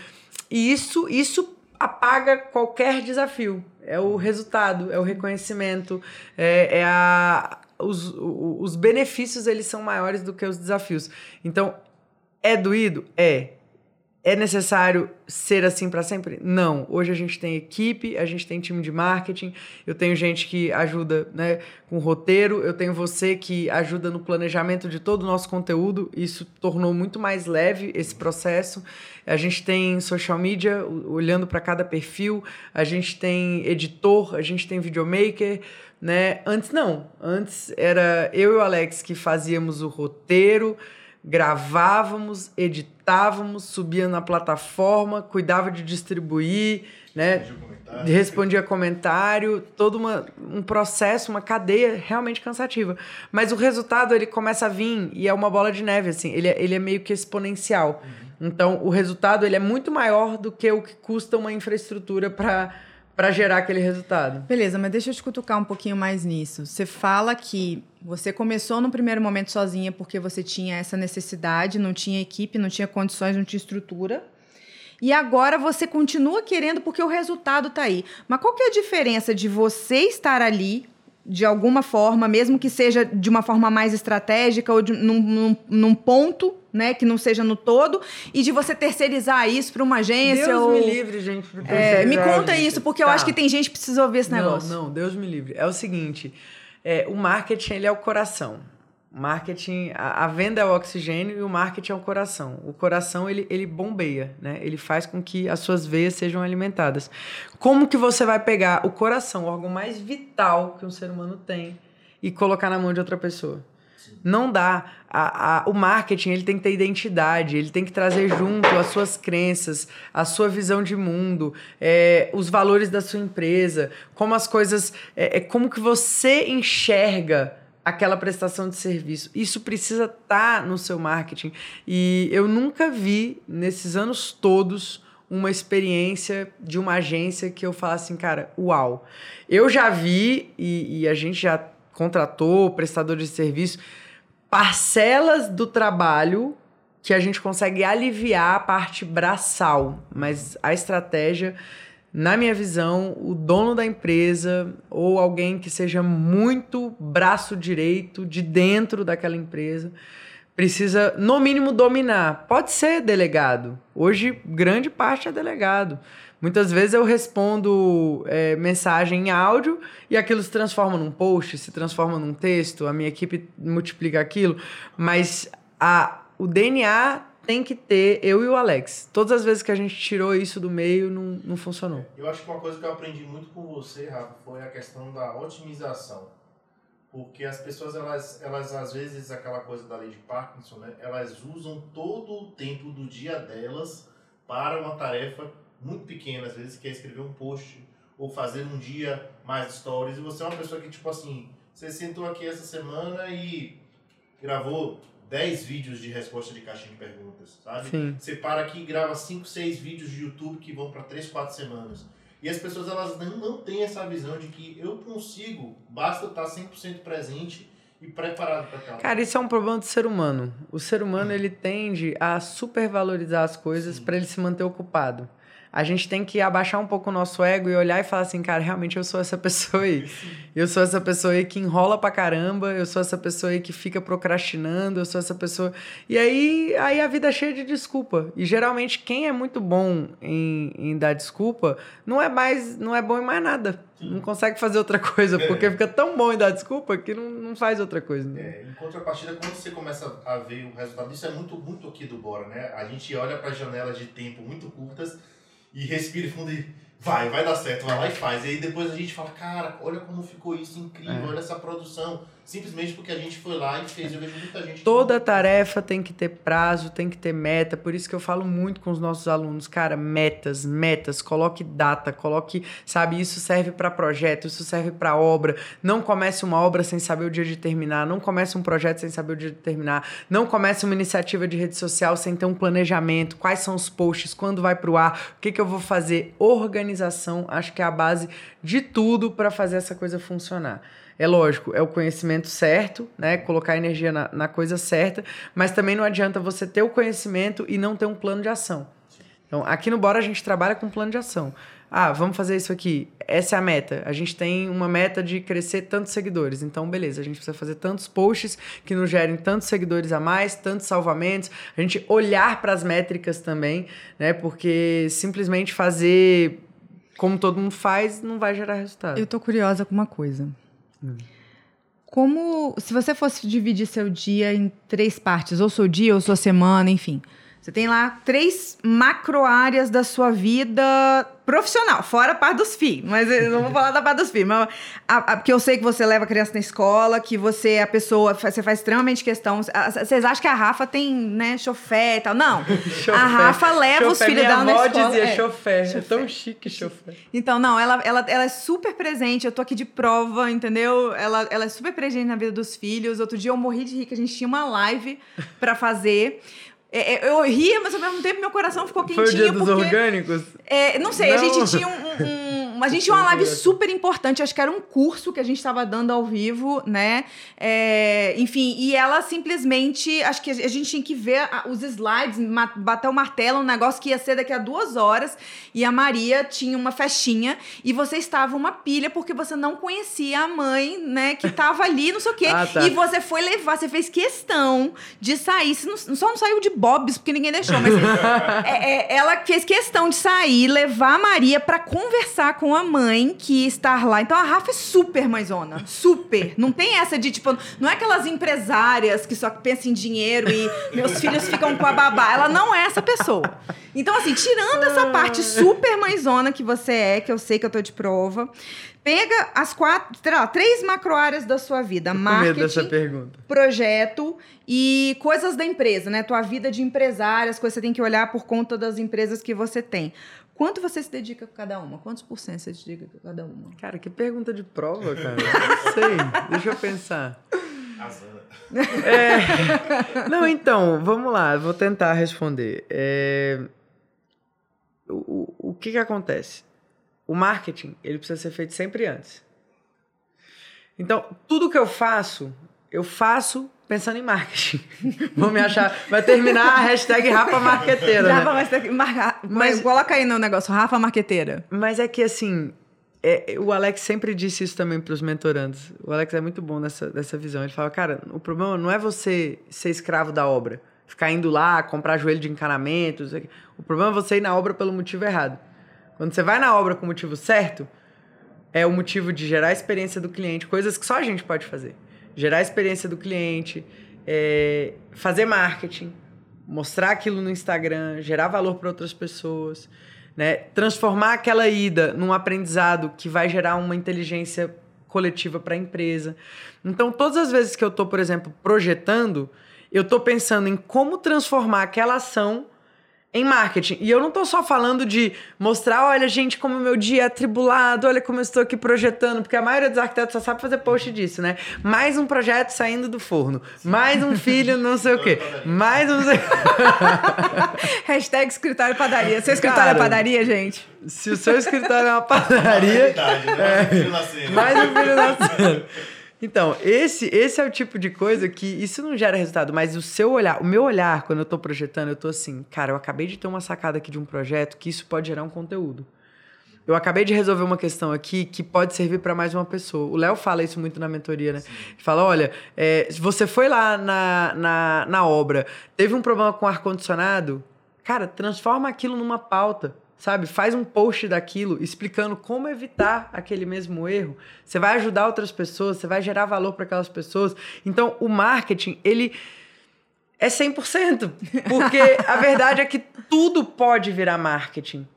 E isso, isso apaga qualquer desafio. É o resultado, é o reconhecimento, é, é a, os, os benefícios eles são maiores do que os desafios. Então, é doído? É. É necessário ser assim para sempre? Não. Hoje a gente tem equipe, a gente tem time de marketing, eu tenho gente que ajuda né, com roteiro, eu tenho você que ajuda no planejamento de todo o nosso conteúdo. Isso tornou muito mais leve esse processo. A gente tem social media, olhando para cada perfil, a gente tem editor, a gente tem videomaker. Né? Antes não. Antes era eu e o Alex que fazíamos o roteiro, gravávamos, editávamos, subia na plataforma, cuidava de distribuir, né? Eu comentar. respondia comentário, todo uma, um processo, uma cadeia realmente cansativa. Mas o resultado ele começa a vir e é uma bola de neve, assim, ele é, ele é meio que exponencial. Então o resultado ele é muito maior do que o que custa uma infraestrutura para para gerar aquele resultado. Beleza, mas deixa eu te cutucar um pouquinho mais nisso. Você fala que você começou no primeiro momento sozinha porque você tinha essa necessidade, não tinha equipe, não tinha condições, não tinha estrutura. E agora você continua querendo porque o resultado tá aí. Mas qual que é a diferença de você estar ali de alguma forma, mesmo que seja de uma forma mais estratégica ou de, num, num- num ponto, né, que não seja no todo, e de você terceirizar isso para uma agência Deus ou me livre, gente. É, me conta gente. isso, porque eu Tá. acho que tem gente que precisa ouvir esse negócio. Não, não, Deus me livre. É o seguinte, é, o marketing ele é o coração. Marketing, a, a, venda é o oxigênio e o marketing é o coração. O coração ele, ele bombeia, né? Ele faz com que as suas veias sejam alimentadas. Como que você vai pegar o coração, o órgão mais vital que um ser humano tem, e colocar na mão de outra pessoa? Não dá. A, a, o marketing ele tem que ter identidade, ele tem que trazer junto as suas crenças, a sua visão de mundo, é, os valores da sua empresa, como as coisas, é, é como que você enxerga aquela prestação de serviço. Isso precisa estar tá no seu marketing. E eu nunca vi, nesses anos todos, uma experiência de uma agência que eu falasse assim, cara, uau. Eu já vi, e, e a gente já contratou prestadores de serviço, parcelas do trabalho que a gente consegue aliviar a parte braçal, mas a estratégia na minha visão, o dono da empresa ou alguém que seja muito braço direito de dentro daquela empresa precisa, no mínimo, dominar. Pode ser delegado. Hoje, grande parte é delegado. Muitas vezes eu respondo é, mensagem em áudio e aquilo se transforma num post, se transforma num texto, a minha equipe multiplica aquilo, mas a, o DNA tem que ter eu e o Alex. Todas as vezes que a gente tirou isso do meio, não, não funcionou. Eu acho que uma coisa que eu aprendi muito com você, Rafa, foi a questão da otimização. Porque as pessoas, elas, elas às vezes, aquela coisa da lei de Parkinson, né? Elas usam todo o tempo do dia delas para uma tarefa muito pequena, às vezes, que é escrever um post ou fazer um dia mais stories. E você é uma pessoa que, tipo assim, você sentou aqui essa semana e gravou 10 vídeos de resposta de caixinha de perguntas, sabe? Sim. Você para aqui e grava 5, 6 vídeos de YouTube que vão para 3, 4 semanas. E as pessoas elas não, não têm essa visão de que eu consigo, basta estar 100% presente e preparado para aquela. Cara, isso é um problema do ser humano. O ser humano ele tende a supervalorizar as coisas para ele se manter ocupado a gente tem que abaixar um pouco o nosso ego e olhar e falar assim, cara, realmente eu sou essa pessoa aí. Eu sou essa pessoa aí que enrola pra caramba, eu sou essa pessoa aí que fica procrastinando, eu sou essa pessoa. E aí, aí a vida é cheia de desculpa. E geralmente quem é muito bom em, em dar desculpa não é mais, não é bom em mais nada. Não consegue fazer outra coisa, é. porque fica tão bom em dar desculpa que não, não faz outra coisa. Né? É, em contrapartida, quando você começa a ver o resultado disso, é muito, muito aqui do Bora, né? A gente olha para janelas de tempo muito curtas e respira fundo e vai, vai dar certo, vai lá e faz. E aí depois a gente fala, cara, olha como ficou isso incrível, é. olha essa produção. Simplesmente porque a gente foi lá e fez. Eu vejo muita gente. Toda tarefa tem que ter prazo, tem que ter meta. Por isso que eu falo muito com os nossos alunos, cara, metas, metas. Coloque data, coloque, sabe, isso serve para projeto, isso serve para obra. Não comece uma obra sem saber o dia de terminar. Não comece um projeto sem saber o dia de terminar. Não comece uma iniciativa de rede social sem ter um planejamento. Quais são os posts? Quando vai pro ar? O que, que eu vou fazer? Organização, acho que é a base de tudo para fazer essa coisa funcionar. É lógico, é o conhecimento certo, né? Colocar energia na, na coisa certa, mas também não adianta você ter o conhecimento e não ter um plano de ação. Então, aqui no Bora a gente trabalha com plano de ação. Ah, vamos fazer isso aqui. Essa é a meta. A gente tem uma meta de crescer tantos seguidores. Então, beleza, a gente precisa fazer tantos posts que nos gerem tantos seguidores a mais, tantos salvamentos. A gente olhar para as métricas também, né? Porque simplesmente fazer como todo mundo faz não vai gerar resultado. Eu tô curiosa com uma coisa. Como se você fosse dividir seu dia em três partes, ou seu dia, ou sua semana, enfim. Você tem lá três macro áreas da sua vida profissional, fora a parte dos filhos. Mas eu não vou falar da parte dos filhos. Mas a, a, porque eu sei que você leva a criança na escola, que você é a pessoa, você faz extremamente questão. Vocês acham que a Rafa tem, né, chofé e tal? Não. a Rafa leva chofé. os filhos dela na escola. dizia é, chofé. chofé. É tão chique chofé. Então, não, ela, ela, ela é super presente. Eu tô aqui de prova, entendeu? Ela, ela é super presente na vida dos filhos. Outro dia eu morri de rir que a gente tinha uma live para fazer. É, é, eu ria, mas ao mesmo tempo meu coração ficou quentinho. Foi o dia dos porque, orgânicos? É, não sei, não. a gente tinha um, um a gente tinha uma live super importante, acho que era um curso que a gente estava dando ao vivo, né? É, enfim, e ela simplesmente, acho que a gente tinha que ver os slides, bater o martelo, um negócio que ia ser daqui a duas horas, e a Maria tinha uma festinha, e você estava uma pilha porque você não conhecia a mãe, né, que estava ali, não sei o quê, ah, tá. e você foi levar, você fez questão de sair, você não, só não saiu de bobs porque ninguém deixou, mas é, é, ela fez questão de sair, levar a Maria para conversar com uma mãe que estar lá. Então a Rafa é super mãezona. Super. Não tem essa de, tipo, não é aquelas empresárias que só pensam em dinheiro e meus filhos ficam com a babá. Ela não é essa pessoa. Então, assim, tirando essa parte super mãezona que você é, que eu sei que eu tô de prova, pega as quatro, sei lá, três macro áreas da sua vida. Com Marketing, pergunta. projeto e coisas da empresa, né? Tua vida de empresária, as coisas que você tem que olhar por conta das empresas que você tem. Quanto você se dedica com cada uma? Quantos por cento você se dedica com cada uma? Cara, que pergunta de prova, cara. Não sei. Deixa eu pensar. Azana. É... Não, então, vamos lá, vou tentar responder. É... O, o, o que que acontece? O marketing, ele precisa ser feito sempre antes. Então, tudo que eu faço, eu faço pensando em marketing. Vou me achar... Vai terminar a hashtag Rafa Marqueteira, né? Rafa, mas marcar. Mas- coloca aí no negócio, Rafa Marqueteira. Mas é que assim, é, o Alex sempre disse isso também para os mentorandos. O Alex é muito bom nessa, nessa visão. Ele fala, cara, o problema não é você ser escravo da obra, ficar indo lá, comprar joelho de encanamento. o problema é você ir na obra pelo motivo errado. Quando você vai na obra com o motivo certo, é o motivo de gerar a experiência do cliente, coisas que só a gente pode fazer. Gerar a experiência do cliente, é, fazer marketing, mostrar aquilo no Instagram, gerar valor para outras pessoas, né? transformar aquela ida num aprendizado que vai gerar uma inteligência coletiva para a empresa. Então, todas as vezes que eu estou, por exemplo, projetando, eu estou pensando em como transformar aquela ação em marketing. E eu não tô só falando de mostrar, olha, gente, como o meu dia é atribulado, olha como eu estou aqui projetando, porque a maioria dos arquitetos só sabe fazer post disso, né? Mais um projeto saindo do forno, mais um filho, não sei o quê, mais um. Hashtag escritório padaria. Seu escritório Cara, é padaria, gente? Se o seu escritório é uma padaria, Realidade, né? Filho nascendo. mais um filho nascendo. Então, esse, esse é o tipo de coisa que isso não gera resultado, mas o seu olhar, o meu olhar, quando eu tô projetando, eu tô assim, cara, eu acabei de ter uma sacada aqui de um projeto que isso pode gerar um conteúdo. Eu acabei de resolver uma questão aqui que pode servir para mais uma pessoa. O Léo fala isso muito na mentoria, né? Ele fala: olha, é, se você foi lá na, na, na obra, teve um problema com ar-condicionado, cara, transforma aquilo numa pauta. Sabe? Faz um post daquilo explicando como evitar aquele mesmo erro. Você vai ajudar outras pessoas, você vai gerar valor para aquelas pessoas. Então, o marketing, ele é 100%. Porque a verdade é que tudo pode virar marketing.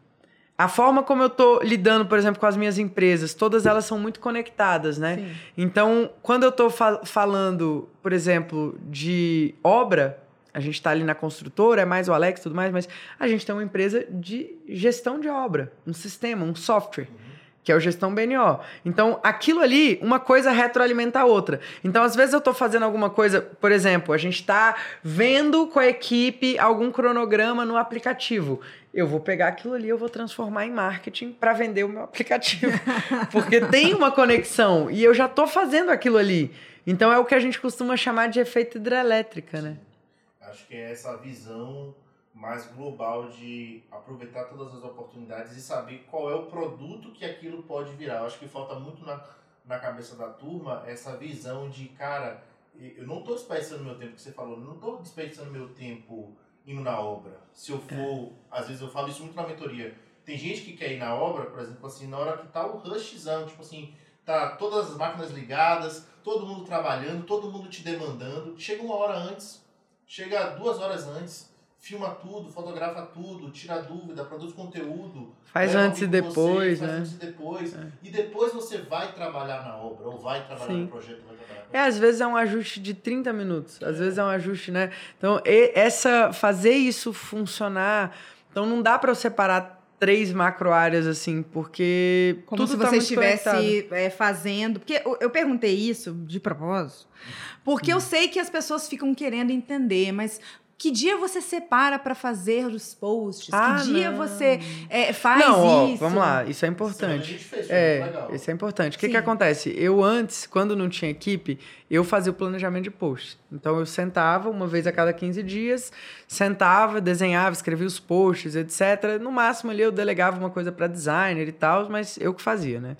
A forma como eu tô lidando, por exemplo, com as minhas empresas, todas elas são muito conectadas, né? Sim. Então, quando eu tô fa- falando, por exemplo, de obra, a gente tá ali na construtora, é mais o Alex e tudo mais, mas a gente tem uma empresa de gestão de obra, um sistema, um software que é o gestão BNO. Então, aquilo ali, uma coisa retroalimenta a outra. Então, às vezes eu estou fazendo alguma coisa, por exemplo, a gente está vendo com a equipe algum cronograma no aplicativo. Eu vou pegar aquilo ali, eu vou transformar em marketing para vender o meu aplicativo. Porque tem uma conexão e eu já estou fazendo aquilo ali. Então, é o que a gente costuma chamar de efeito hidrelétrica, né? Acho que é essa visão mais global de aproveitar todas as oportunidades e saber qual é o produto que aquilo pode virar. Eu acho que falta muito na, na cabeça da turma essa visão de, cara, eu não estou desperdiçando meu tempo, que você falou, não estou desperdiçando meu tempo indo na obra. Se eu for, às vezes eu falo isso muito na mentoria, tem gente que quer ir na obra, por exemplo, assim, na hora que tá o rushzão, tipo assim, tá todas as máquinas ligadas, todo mundo trabalhando, todo mundo te demandando, chega uma hora antes, chega duas horas antes, filma tudo, fotografa tudo, tira dúvida, produz conteúdo. Faz antes e depois, faz né? antes e depois. É. E depois você vai trabalhar na obra, ou vai trabalhar Sim. no projeto, vai trabalhar É, às vezes é um ajuste de 30 minutos, às vezes é um ajuste, né? Então, essa fazer isso funcionar, então não dá para eu separar três macro áreas assim, porque Como tudo se tá você conectado. estivesse é, fazendo. Porque eu, eu perguntei isso de propósito, porque eu sei que as pessoas ficam querendo entender, mas. Que dia você separa para fazer os posts? Ah, que dia não. você é, faz Não, ó, isso? vamos lá, isso é importante. fez, É, legal. isso é importante. O que, que acontece? Eu antes, quando não tinha equipe, eu fazia o planejamento de posts. Então eu sentava uma vez a cada 15 dias, sentava, desenhava, escrevia os posts, etc. No máximo ali eu delegava uma coisa para designer e tal, mas eu que fazia, né?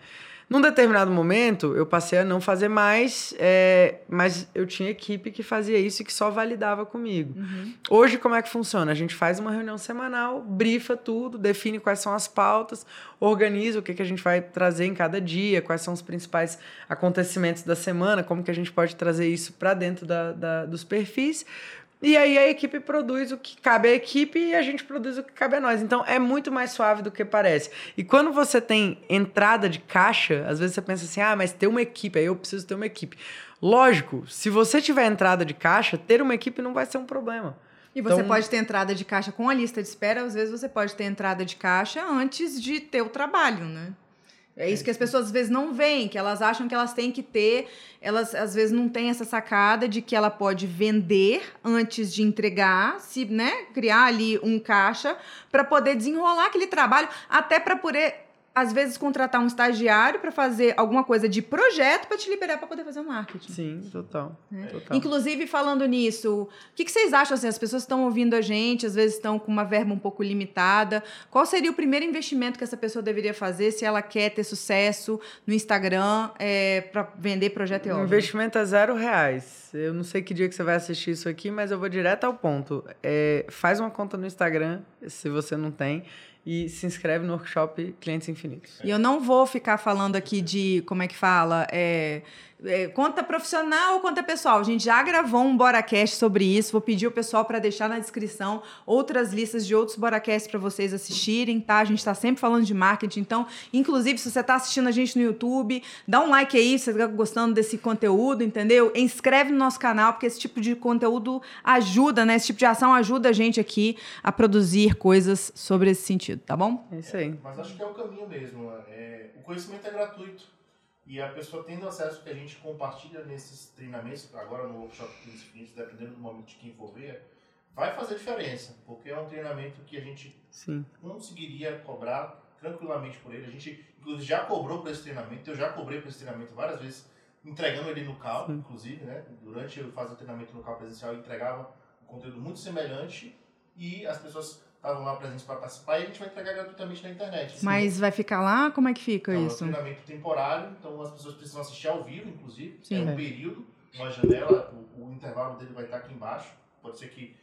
Num determinado momento, eu passei a não fazer mais, é, mas eu tinha equipe que fazia isso e que só validava comigo. Uhum. Hoje, como é que funciona? A gente faz uma reunião semanal, brifa tudo, define quais são as pautas, organiza o que, que a gente vai trazer em cada dia, quais são os principais acontecimentos da semana, como que a gente pode trazer isso para dentro da, da, dos perfis. E aí a equipe produz o que cabe à equipe e a gente produz o que cabe a nós. Então é muito mais suave do que parece. E quando você tem entrada de caixa, às vezes você pensa assim: ah, mas ter uma equipe, aí eu preciso ter uma equipe. Lógico, se você tiver entrada de caixa, ter uma equipe não vai ser um problema. E você Então- pode ter entrada de caixa com a lista de espera, às vezes você pode ter entrada de caixa antes de ter o trabalho, né? É isso que as pessoas às vezes não veem, que elas acham que elas têm que ter, elas às vezes não têm essa sacada de que ela pode vender antes de entregar, se, né, criar ali um caixa para poder desenrolar aquele trabalho, até para poder às vezes contratar um estagiário para fazer alguma coisa de projeto para te liberar para poder fazer o marketing. Sim, total. né? total. Inclusive, falando nisso, o que, que vocês acham? Assim, as pessoas estão ouvindo a gente, às vezes estão com uma verba um pouco limitada. Qual seria o primeiro investimento que essa pessoa deveria fazer se ela quer ter sucesso no Instagram para vender projeto e O obra? investimento é zero reais. Eu não sei que dia que você vai assistir isso aqui, mas eu vou direto ao ponto. É, faz uma conta no Instagram, se você não tem, e se inscreve no workshop Clientes Infinitos. E eu não vou ficar falando aqui de, como é que fala, é, é, conta profissional ou conta pessoal. A gente já gravou um Boracast sobre isso. Vou pedir o pessoal para deixar na descrição outras listas de outros Boracasts para vocês assistirem, tá? A gente está sempre falando de marketing. Então, inclusive, se você está assistindo a gente no YouTube, dá um like aí se você está gostando desse conteúdo, entendeu? Inscreve no nosso canal, porque esse tipo de conteúdo ajuda, né? Esse tipo de ação ajuda a gente aqui a produzir coisas sobre esse sentido, tá bom? É isso aí. Mas acho que é o caminho mesmo. É, o conhecimento é gratuito. E a pessoa tendo acesso que a gente compartilha nesses treinamentos, agora no workshop 15 Infinitos, dependendo do momento de quem for ver, vai fazer diferença. Porque é um treinamento que a gente Sim. conseguiria cobrar tranquilamente por ele. A gente, inclusive, já cobrou por esse treinamento. Eu já cobrei por esse treinamento várias vezes, entregando ele no CAL, Sim. inclusive, né? Durante eu fazer o treinamento no CAL presencial, eu entregava um conteúdo muito semelhante e as pessoas estavam lá presentes para participar e a gente vai entregar gratuitamente na internet. Mas vai ficar lá? Como é que fica Então, é um isso? treinamento temporário, então as pessoas precisam assistir ao vivo, inclusive. Sim. é um período, uma janela, o, o intervalo dele vai estar aqui embaixo. Pode ser que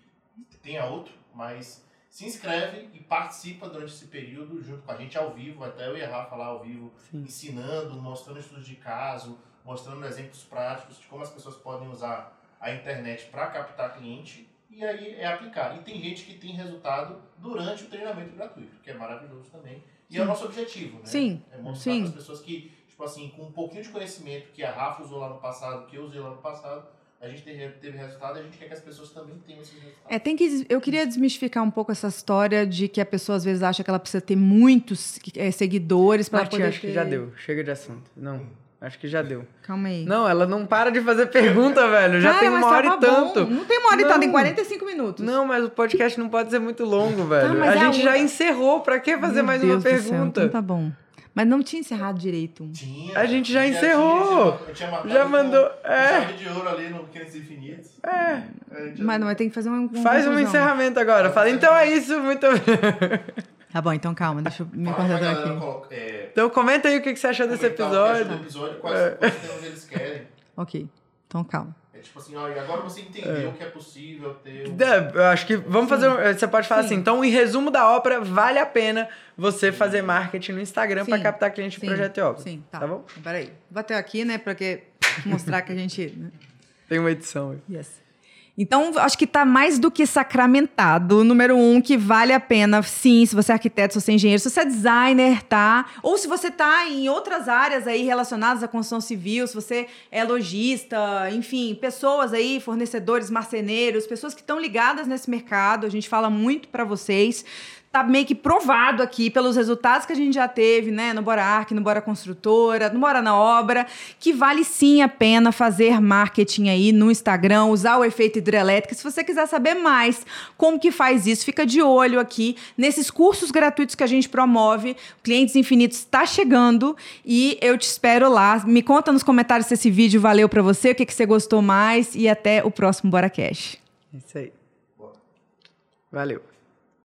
tenha outro, mas se inscreve e participa durante esse período junto com a gente ao vivo. Até eu e a Rafa lá ao vivo, Sim. ensinando, mostrando estudos de caso, mostrando exemplos práticos de como as pessoas podem usar a internet para captar cliente. E aí é aplicar. E tem gente que tem resultado durante o treinamento gratuito, que é maravilhoso também. E é o nosso objetivo, né? Sim, É mostrar sim. para as pessoas que, tipo assim, com um pouquinho de conhecimento que a Rafa usou lá no passado, que eu usei lá no passado, a gente teve, teve resultado e a gente quer que as pessoas também tenham esses resultados. É, tem que. Eu queria desmistificar um pouco essa história de que a pessoa às vezes acha que ela precisa ter muitos é, seguidores para poder. acho que ter- já deu. Chega de assunto. Não, acho que já deu. Calma aí. Não, ela não para de fazer pergunta, velho. Já Cara, tem mas uma hora e tanto. bom. Não tem uma hora e tanto, tem Não. 45 minutos. Não, mas o podcast não pode ser muito longo, velho. mas a é a gente já única- encerrou. Pra que fazer Meu mais Deus uma do céu, pergunta? então tá bom. Mas não tinha encerrado direito. Tinha. A gente já tinha- encerrou. tinha- eu tinha Já mandou- é. chave de ouro ali no Pequenos Infinitos. É. É, a já- Mas não, vai ter que fazer uma. uma Faz um encerramento agora. Fala, então é isso, muito Tá bom, então calma, deixa eu me concentrar aqui. coloca- é, Então comenta aí o que que você achou desse comentar o episódio. do episódio, quais, quais temas eles querem. Ok, então calma. É tipo assim, ó, e agora você entendeu que é possível ter. um- É, eu acho que vamos fazer. um- Você pode falar Sim. assim. Então, em resumo da ópera, vale a pena você fazer marketing no Instagram para Sim. captar cliente de Sim, projeto e obra. Sim, tá. Tá bom? Peraí. Bateu aqui, né? Pra que mostrar que a gente. né? Tem uma edição aí. Yes. Então, acho que está mais do que sacramentado. Número um, que vale a pena, sim, se você é arquiteto, se você é engenheiro, se você é designer, tá? Ou se você tá em outras áreas aí relacionadas à construção civil, se você é lojista, enfim, pessoas aí, fornecedores, marceneiros, pessoas que estão ligadas nesse mercado, a gente fala muito para vocês. Tá meio que provado aqui pelos resultados que a gente já teve, né, no Bora Arc, no Bora Construtora, no Bora na Obra, que vale sim a pena fazer marketing aí no Instagram, usar o efeito hidrelétrico. Se você quiser saber mais como que faz isso, fica de olho aqui nesses cursos gratuitos que a gente promove. Clientes Infinitos está chegando e eu te espero lá. Me conta nos comentários se esse vídeo valeu para você, o que, que você gostou mais e até o próximo Bora Cash. Isso aí. Valeu.